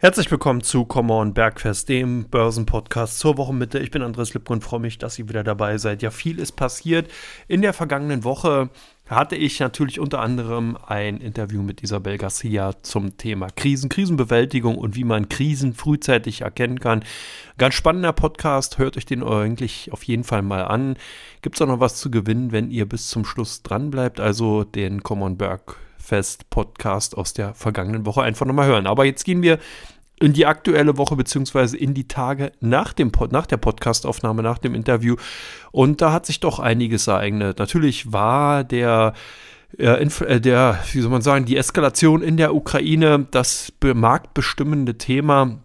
Herzlich willkommen zu Come On Bergfest, dem Börsenpodcast zur Wochenmitte. Ich bin Andres Lipko und freue mich, dass ihr wieder dabei seid. Ja, viel ist passiert. In der vergangenen Woche hatte ich natürlich unter anderem ein Interview mit Isabel Garcia zum Thema Krisen, Krisenbewältigung und wie man Krisen frühzeitig erkennen kann. Ganz spannender Podcast, hört euch den eigentlich auf jeden Fall mal an. Gibt es auch noch was zu gewinnen, wenn ihr bis zum Schluss dran bleibt, also den Come On Berg Fest-Podcast aus der vergangenen Woche einfach nochmal hören. Aber jetzt gehen wir in die aktuelle Woche beziehungsweise in die Tage nach, dem Pod, nach der Podcastaufnahme, nach dem Interview. Und da hat sich doch einiges ereignet. Natürlich war der äh, der, wie soll man sagen, die Eskalation in der Ukraine das marktbestimmende Thema.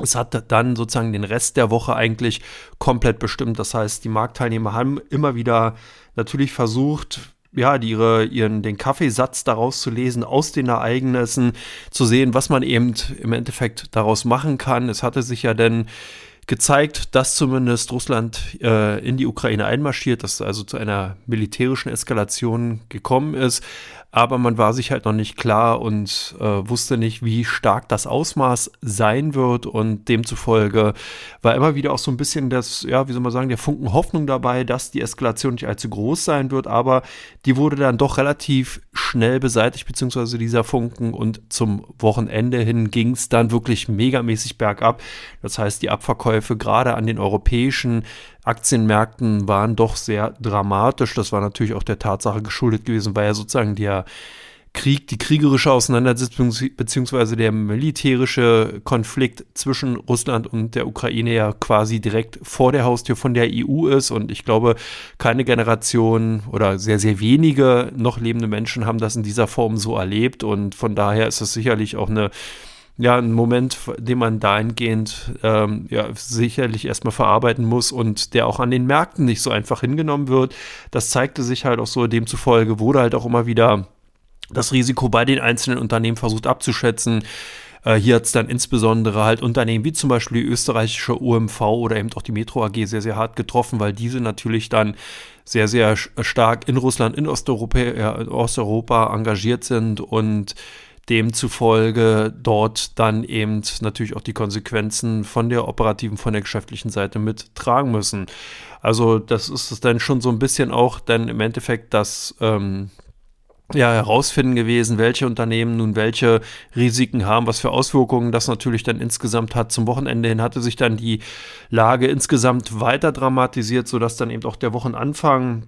Es hat dann sozusagen den Rest der Woche eigentlich komplett bestimmt. Das heißt, die Marktteilnehmer haben immer wieder natürlich versucht, ja, ihre, ihren, den Kaffeesatz daraus zu lesen, aus den Ereignissen, zu sehen, was man eben im Endeffekt daraus machen kann. Es hatte sich ja dann gezeigt, dass zumindest Russland äh, in die Ukraine einmarschiert, dass es also zu einer militärischen Eskalation gekommen ist aber man war sich halt noch nicht klar und äh, wusste nicht, wie stark das Ausmaß sein wird. Und demzufolge war immer wieder auch so ein bisschen das, ja, wie soll man sagen, der Funken Hoffnung dabei, dass die Eskalation nicht allzu groß sein wird, aber die wurde dann doch relativ schnell beseitigt, beziehungsweise dieser Funken. Und zum Wochenende hin ging es dann wirklich megamäßig bergab. Das heißt, die Abverkäufe gerade an den europäischen Aktienmärkten waren doch sehr dramatisch. Das war natürlich auch der Tatsache geschuldet gewesen, weil ja sozusagen der Krieg, die kriegerische Auseinandersetzung beziehungsweise der militärische Konflikt zwischen Russland und der Ukraine ja quasi direkt vor der Haustür von der EU ist. Und ich glaube, keine Generation oder sehr, sehr wenige noch lebende Menschen haben das in dieser Form so erlebt. Und von daher ist es sicherlich auch eine ja, ein Moment, den man dahingehend ähm, ja, sicherlich erstmal verarbeiten muss und der auch an den Märkten nicht so einfach hingenommen wird. Das zeigte sich halt auch so, demzufolge wurde halt auch immer wieder das Risiko bei den einzelnen Unternehmen versucht abzuschätzen. Äh, hier hat es dann insbesondere halt Unternehmen wie zum Beispiel die österreichische OMV oder eben auch die Metro AG sehr, sehr hart getroffen, weil diese natürlich dann sehr, sehr stark in Russland, in Osteuropa, ja, Osteuropa engagiert sind und demzufolge dort dann eben natürlich auch die Konsequenzen von der operativen, von der geschäftlichen Seite mittragen müssen. Also das ist dann schon so ein bisschen auch dann im Endeffekt das ähm, ja, herausfinden gewesen, welche Unternehmen nun welche Risiken haben, was für Auswirkungen das natürlich dann insgesamt hat. Zum Wochenende hin hatte sich dann die Lage insgesamt weiter dramatisiert, sodass dann eben auch der Wochenanfang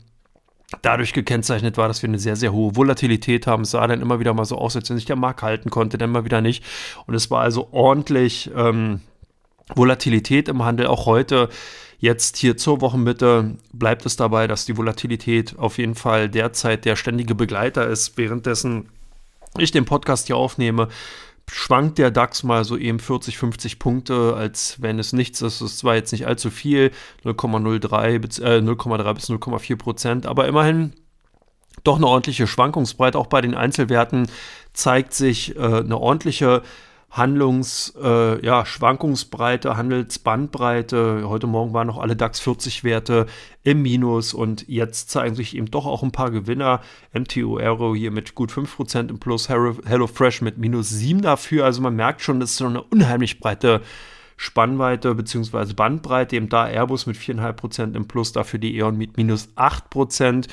dadurch gekennzeichnet war, dass wir eine sehr, sehr hohe Volatilität haben. Es sah dann immer wieder mal so aus, als wenn sich der Markt halten konnte, dann mal wieder nicht. Und es war also ordentlich ähm, Volatilität im Handel. Auch heute, jetzt hier zur Wochenmitte, bleibt es dabei, dass die Volatilität auf jeden Fall derzeit der ständige Begleiter ist. Währenddessen ich den Podcast hier aufnehme, schwankt der DAX mal so eben 40, 50 Punkte, als wenn es nichts ist. Das ist zwar jetzt nicht allzu viel, 0,03 bis, äh, 0,3 bis 0,4 Prozent, aber immerhin doch eine ordentliche Schwankungsbreite. Auch bei den Einzelwerten zeigt sich äh, eine ordentliche Handlungs, äh, ja, Schwankungsbreite, Handelsbandbreite. Heute Morgen waren noch alle DAX 40 Werte im Minus und jetzt zeigen sich eben doch auch ein paar Gewinner. MTU Aero hier mit gut 5% im Plus, HelloFresh mit minus 7 dafür. Also man merkt schon, das ist so eine unheimlich breite Spannweite bzw. Bandbreite. Eben da Airbus mit 4,5% im Plus, dafür die E.ON mit minus 8%.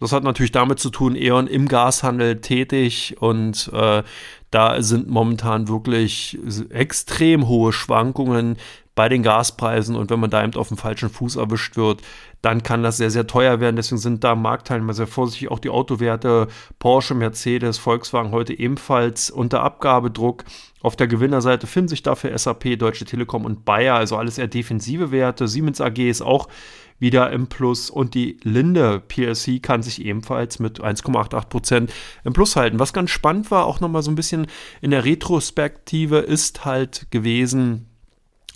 Das hat natürlich damit zu tun, E.ON im Gashandel tätig und äh, da sind momentan wirklich extrem hohe Schwankungen bei den Gaspreisen und wenn man da eben auf dem falschen Fuß erwischt wird, dann kann das sehr, sehr teuer werden. Deswegen sind da Marktteilnehmer sehr vorsichtig. Auch die Autowerte Porsche, Mercedes, Volkswagen heute ebenfalls unter Abgabedruck. Auf der Gewinnerseite finden sich dafür SAP, Deutsche Telekom und Bayer, also alles eher defensive Werte. Siemens AG ist auch wieder im Plus und die Linde PLC kann sich ebenfalls mit 1,88% im Plus halten. Was ganz spannend war, auch nochmal so ein bisschen in der Retrospektive, ist halt gewesen,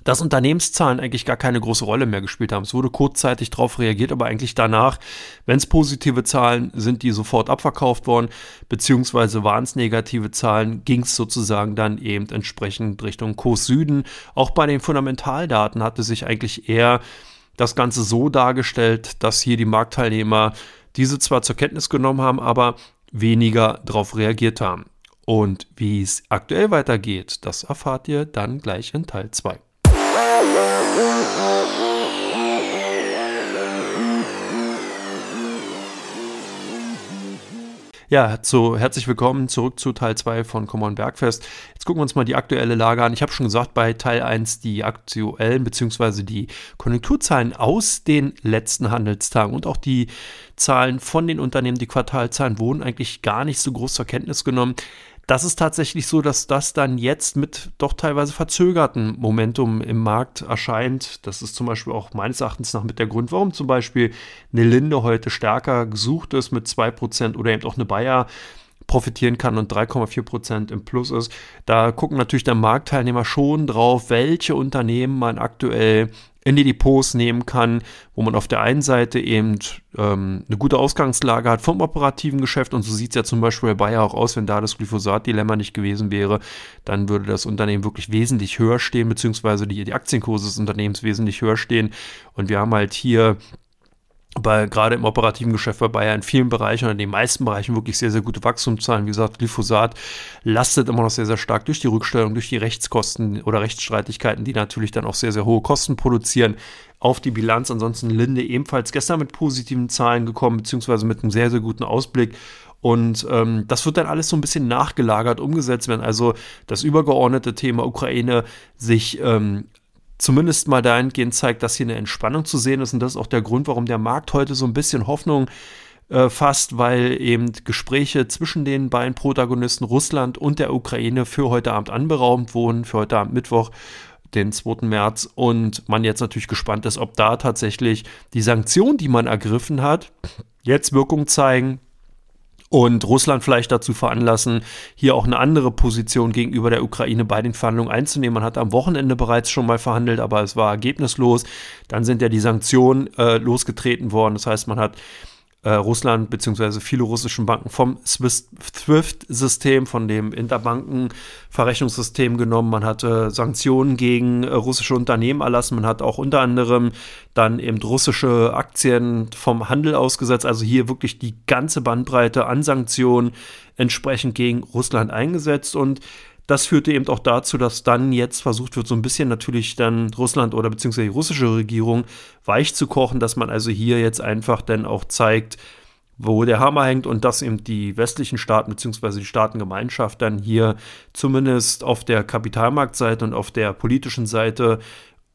dass Unternehmenszahlen eigentlich gar keine große Rolle mehr gespielt haben. Es wurde kurzzeitig darauf reagiert, aber eigentlich danach, wenn es positive Zahlen sind, die sofort abverkauft worden, beziehungsweise waren es negative Zahlen, ging es sozusagen dann eben entsprechend Richtung Kurs Süden. Auch bei den Fundamentaldaten hatte sich eigentlich eher das Ganze so dargestellt, dass hier die Marktteilnehmer diese zwar zur Kenntnis genommen haben, aber weniger darauf reagiert haben. Und wie es aktuell weitergeht, das erfahrt ihr dann gleich in Teil 2. Ja, so herzlich willkommen zurück zu Teil 2 von Common Bergfest. Jetzt gucken wir uns mal die aktuelle Lage an. Ich habe schon gesagt, bei Teil 1 die aktuellen bzw. die Konjunkturzahlen aus den letzten Handelstagen und auch die Zahlen von den Unternehmen, die Quartalzahlen wurden eigentlich gar nicht so groß zur Kenntnis genommen das ist tatsächlich so, dass das dann jetzt mit doch teilweise verzögerten Momentum im Markt erscheint. Das ist zum Beispiel auch meines Erachtens nach mit der Grund, warum zum Beispiel eine Linde heute stärker gesucht ist mit 2% oder eben auch eine Bayer profitieren kann und 3,4% im Plus ist. Da gucken natürlich der Marktteilnehmer schon drauf, welche Unternehmen man aktuell in die Depots nehmen kann, wo man auf der einen Seite eben ähm, eine gute Ausgangslage hat vom operativen Geschäft und so sieht es ja zum Beispiel bei Bayer auch aus, wenn da das Glyphosat-Dilemma nicht gewesen wäre, dann würde das Unternehmen wirklich wesentlich höher stehen, beziehungsweise die, die Aktienkurse des Unternehmens wesentlich höher stehen und wir haben halt hier bei, gerade im operativen Geschäft bei Bayer in vielen Bereichen oder in den meisten Bereichen wirklich sehr, sehr gute Wachstumszahlen. Wie gesagt, Glyphosat lastet immer noch sehr, sehr stark durch die Rückstellung, durch die Rechtskosten oder Rechtsstreitigkeiten, die natürlich dann auch sehr, sehr hohe Kosten produzieren auf die Bilanz. Ansonsten Linde ebenfalls gestern mit positiven Zahlen gekommen, beziehungsweise mit einem sehr, sehr guten Ausblick. Und ähm, das wird dann alles so ein bisschen nachgelagert, umgesetzt, wenn also das übergeordnete Thema Ukraine sich ähm, zumindest mal dahingehend zeigt, dass hier eine Entspannung zu sehen ist. Und das ist auch der Grund, warum der Markt heute so ein bisschen Hoffnung äh, fasst, weil eben Gespräche zwischen den beiden Protagonisten Russland und der Ukraine für heute Abend anberaumt wurden, für heute Abend Mittwoch den 2. März und man jetzt natürlich gespannt ist, ob da tatsächlich die Sanktionen, die man ergriffen hat, jetzt Wirkung zeigen und Russland vielleicht dazu veranlassen, hier auch eine andere Position gegenüber der Ukraine bei den Verhandlungen einzunehmen. Man hat am Wochenende bereits schon mal verhandelt, aber es war ergebnislos. Dann sind ja die Sanktionen äh, losgetreten worden. Das heißt, man hat äh, Russland bzw. viele russischen Banken vom SWIFT-System, von dem Interbanken-Verrechnungssystem genommen. Man hat äh, Sanktionen gegen äh, russische Unternehmen erlassen. Man hat auch unter anderem dann eben russische Aktien vom Handel ausgesetzt. Also hier wirklich die ganze Bandbreite an Sanktionen entsprechend gegen Russland eingesetzt und das führte eben auch dazu, dass dann jetzt versucht wird, so ein bisschen natürlich dann Russland oder beziehungsweise die russische Regierung weich zu kochen, dass man also hier jetzt einfach dann auch zeigt, wo der Hammer hängt und dass eben die westlichen Staaten beziehungsweise die Staatengemeinschaft dann hier zumindest auf der Kapitalmarktseite und auf der politischen Seite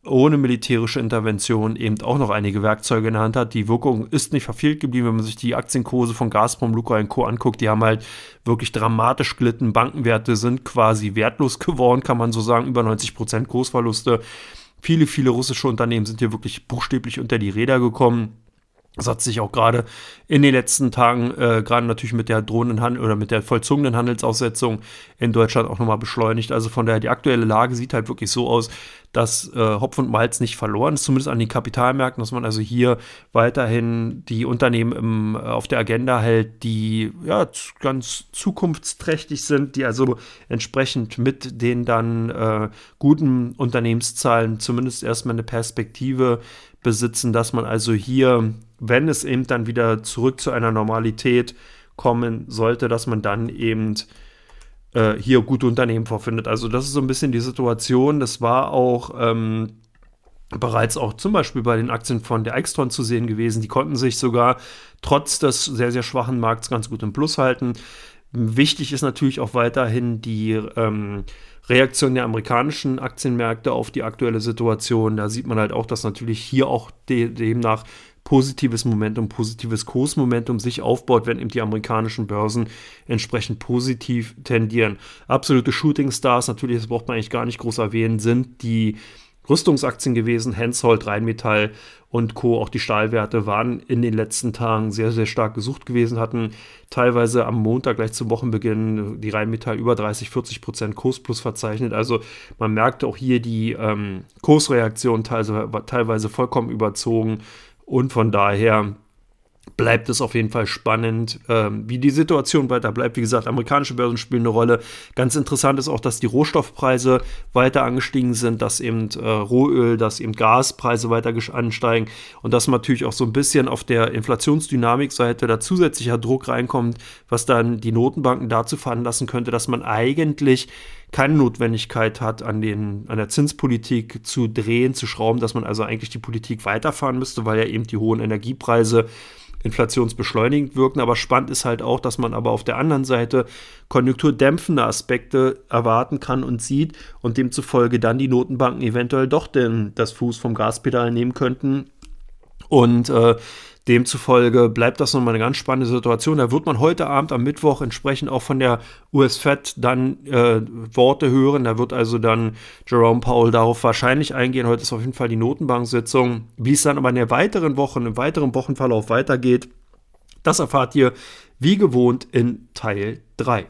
ohne militärische Intervention eben auch noch einige Werkzeuge in der Hand hat. Die Wirkung ist nicht verfehlt geblieben, wenn man sich die Aktienkurse von Gazprom, Lukoil Co. anguckt. Die haben halt wirklich dramatisch gelitten. Bankenwerte sind quasi wertlos geworden, kann man so sagen, über 90 Prozent Kursverluste. Viele, viele russische Unternehmen sind hier wirklich buchstäblich unter die Räder gekommen. Das hat sich auch gerade in den letzten Tagen, äh, gerade natürlich mit der drohenden Handel oder mit der vollzogenen Handelsaussetzung in Deutschland auch nochmal beschleunigt. Also von daher, die aktuelle Lage sieht halt wirklich so aus, dass äh, Hopf und Malz nicht verloren ist, zumindest an den Kapitalmärkten, dass man also hier weiterhin die Unternehmen im, äh, auf der Agenda hält, die ja ganz zukunftsträchtig sind, die also entsprechend mit den dann äh, guten Unternehmenszahlen zumindest erstmal eine Perspektive besitzen, dass man also hier, wenn es eben dann wieder zurück zu einer Normalität kommen sollte, dass man dann eben äh, hier gute Unternehmen vorfindet. Also das ist so ein bisschen die Situation. Das war auch ähm, bereits auch zum Beispiel bei den Aktien von der Extron zu sehen gewesen. Die konnten sich sogar trotz des sehr, sehr schwachen Markts ganz gut im Plus halten. Wichtig ist natürlich auch weiterhin die ähm, Reaktion der amerikanischen Aktienmärkte auf die aktuelle Situation. Da sieht man halt auch, dass natürlich hier auch de demnach positives Momentum, positives Kursmomentum sich aufbaut, wenn eben die amerikanischen Börsen entsprechend positiv tendieren. Absolute Shooting Stars, natürlich, das braucht man eigentlich gar nicht groß erwähnen, sind die Rüstungsaktien gewesen, Hensoldt, Rheinmetall und Co. Auch die Stahlwerte waren in den letzten Tagen sehr, sehr stark gesucht gewesen, hatten teilweise am Montag gleich zum Wochenbeginn die Rheinmetall über 30, 40 Prozent Kursplus verzeichnet. Also man merkte auch hier die ähm, Kursreaktion teilweise, teilweise vollkommen überzogen und von daher bleibt es auf jeden Fall spannend, ähm, wie die Situation weiter bleibt. Wie gesagt, amerikanische Börsen spielen eine Rolle. Ganz interessant ist auch, dass die Rohstoffpreise weiter angestiegen sind, dass eben äh, Rohöl, dass eben Gaspreise weiter ansteigen und dass natürlich auch so ein bisschen auf der Inflationsdynamikseite da zusätzlicher Druck reinkommt, was dann die Notenbanken dazu veranlassen könnte, dass man eigentlich keine Notwendigkeit hat, an, den, an der Zinspolitik zu drehen, zu schrauben, dass man also eigentlich die Politik weiterfahren müsste, weil ja eben die hohen Energiepreise inflationsbeschleunigend wirken. Aber spannend ist halt auch, dass man aber auf der anderen Seite konjunkturdämpfende Aspekte erwarten kann und sieht und demzufolge dann die Notenbanken eventuell doch den, das Fuß vom Gaspedal nehmen könnten und äh, Demzufolge bleibt das nochmal eine ganz spannende Situation. Da wird man heute Abend am Mittwoch entsprechend auch von der US-Fed dann äh, Worte hören. Da wird also dann Jerome Powell darauf wahrscheinlich eingehen. Heute ist auf jeden Fall die Notenbank-Sitzung. Wie es dann aber in der weiteren Woche, im weiteren Wochenverlauf weitergeht, das erfahrt ihr wie gewohnt in Teil 3.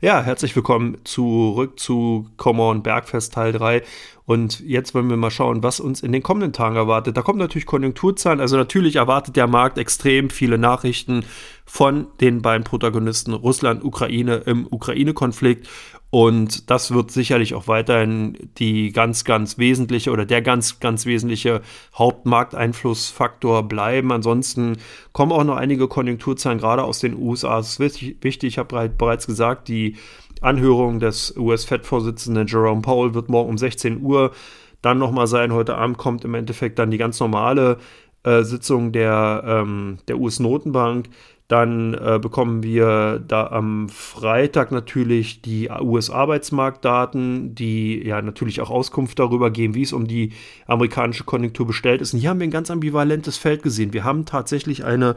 Ja, herzlich willkommen zurück zu Common Bergfest Teil 3. Und jetzt wollen wir mal schauen, was uns in den kommenden Tagen erwartet. Da kommen natürlich Konjunkturzahlen. Also natürlich erwartet der Markt extrem viele Nachrichten von den beiden Protagonisten Russland, Ukraine im Ukraine-Konflikt. Und das wird sicherlich auch weiterhin die ganz, ganz wesentliche oder der ganz, ganz wesentliche Hauptmarkteinflussfaktor bleiben. Ansonsten kommen auch noch einige Konjunkturzahlen gerade aus den USA. Es ist wichtig, ich habe bereits gesagt, die Anhörung des US-Fed-Vorsitzenden Jerome Powell wird morgen um 16 Uhr dann nochmal sein. Heute Abend kommt im Endeffekt dann die ganz normale äh, Sitzung der, ähm, der US-Notenbank. Dann äh, bekommen wir da am Freitag natürlich die US-Arbeitsmarktdaten, die ja natürlich auch Auskunft darüber geben, wie es um die amerikanische Konjunktur bestellt ist. Und hier haben wir ein ganz ambivalentes Feld gesehen. Wir haben tatsächlich eine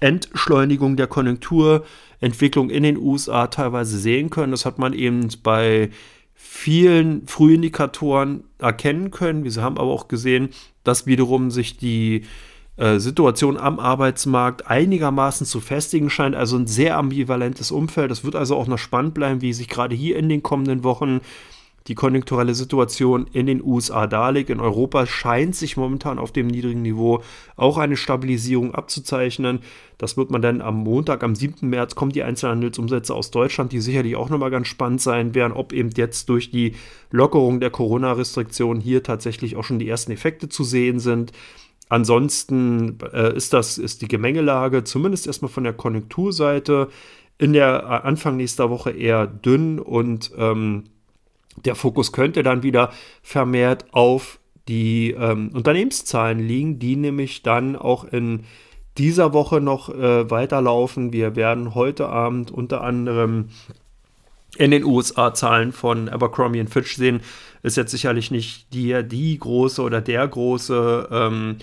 Entschleunigung der Konjunkturentwicklung in den USA teilweise sehen können. Das hat man eben bei vielen Frühindikatoren erkennen können. Wir haben aber auch gesehen, dass wiederum sich die äh, Situation am Arbeitsmarkt einigermaßen zu festigen scheint. Also ein sehr ambivalentes Umfeld. Es wird also auch noch spannend bleiben, wie sich gerade hier in den kommenden Wochen die konjunkturelle Situation in den USA darlegt. In Europa scheint sich momentan auf dem niedrigen Niveau auch eine Stabilisierung abzuzeichnen. Das wird man dann am Montag, am 7. März, kommen die Einzelhandelsumsätze aus Deutschland, die sicherlich auch nochmal ganz spannend sein werden, ob eben jetzt durch die Lockerung der Corona-Restriktionen hier tatsächlich auch schon die ersten Effekte zu sehen sind. Ansonsten äh, ist das ist die Gemengelage zumindest erstmal von der Konjunkturseite in der äh, Anfang nächster Woche eher dünn und ähm, der Fokus könnte dann wieder vermehrt auf die ähm, Unternehmenszahlen liegen, die nämlich dann auch in dieser Woche noch äh, weiterlaufen. Wir werden heute Abend unter anderem in den USA Zahlen von Abercrombie Fitch sehen. Ist jetzt sicherlich nicht die, die große oder der große ähm,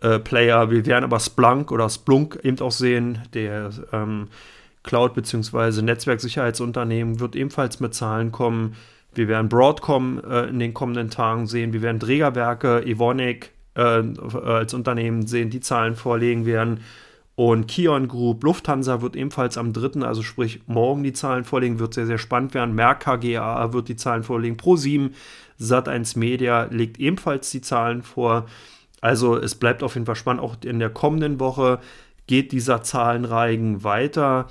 äh, Player. Wir werden aber Splunk oder Splunk eben auch sehen. Der ähm, Cloud- bzw. Netzwerksicherheitsunternehmen wird ebenfalls mit Zahlen kommen. Wir werden Broadcom äh, in den kommenden Tagen sehen. Wir werden Trägerwerke, Evonik äh, als Unternehmen sehen, die Zahlen vorlegen werden. Und Kion Group, Lufthansa wird ebenfalls am 3., also sprich morgen die Zahlen vorlegen, wird sehr, sehr spannend werden. Merck KGA wird die Zahlen vorlegen. Pro7, Sat1 Media legt ebenfalls die Zahlen vor. Also es bleibt auf jeden Fall spannend. Auch in der kommenden Woche geht dieser Zahlenreigen weiter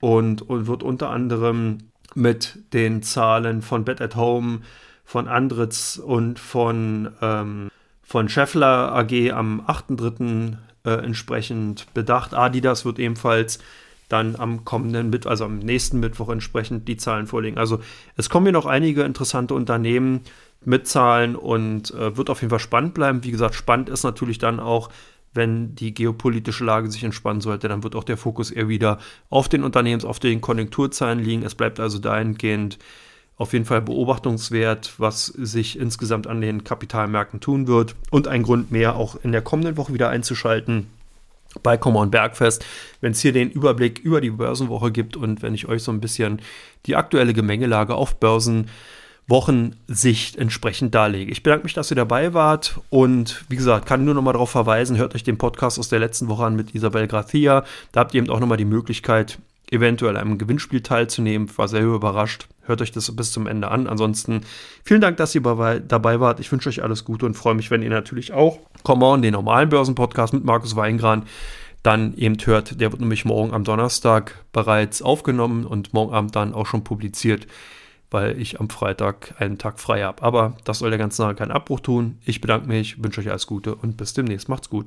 und, und wird unter anderem mit den Zahlen von Bet at Home, von Andritz und von, ähm, von Scheffler AG am 8.3. Äh, entsprechend bedacht. Adidas wird ebenfalls dann am kommenden Mittwoch, also am nächsten Mittwoch entsprechend die Zahlen vorlegen. Also es kommen hier noch einige interessante Unternehmen, mitzahlen und äh, wird auf jeden Fall spannend bleiben. Wie gesagt, spannend ist natürlich dann auch, wenn die geopolitische Lage sich entspannen sollte, dann wird auch der Fokus eher wieder auf den Unternehmens-, auf den Konjunkturzahlen liegen. Es bleibt also dahingehend auf jeden Fall beobachtungswert, was sich insgesamt an den Kapitalmärkten tun wird und ein Grund mehr auch in der kommenden Woche wieder einzuschalten bei Common Bergfest, wenn es hier den Überblick über die Börsenwoche gibt und wenn ich euch so ein bisschen die aktuelle Gemengelage auf Börsen Wochensicht entsprechend darlege. Ich bedanke mich, dass ihr dabei wart und wie gesagt, kann nur noch mal darauf verweisen, hört euch den Podcast aus der letzten Woche an mit Isabel Gracia. Da habt ihr eben auch noch mal die Möglichkeit, eventuell einem Gewinnspiel teilzunehmen. War sehr überrascht. Hört euch das bis zum Ende an. Ansonsten vielen Dank, dass ihr dabei wart. Ich wünsche euch alles Gute und freue mich, wenn ihr natürlich auch Come On, den normalen Börsenpodcast mit Markus Weingran, dann eben hört. Der wird nämlich morgen am Donnerstag bereits aufgenommen und morgen Abend dann auch schon publiziert, weil ich am Freitag einen Tag frei habe. Aber das soll der ganzen Sache keinen Abbruch tun. Ich bedanke mich, wünsche euch alles Gute und bis demnächst. Macht's gut.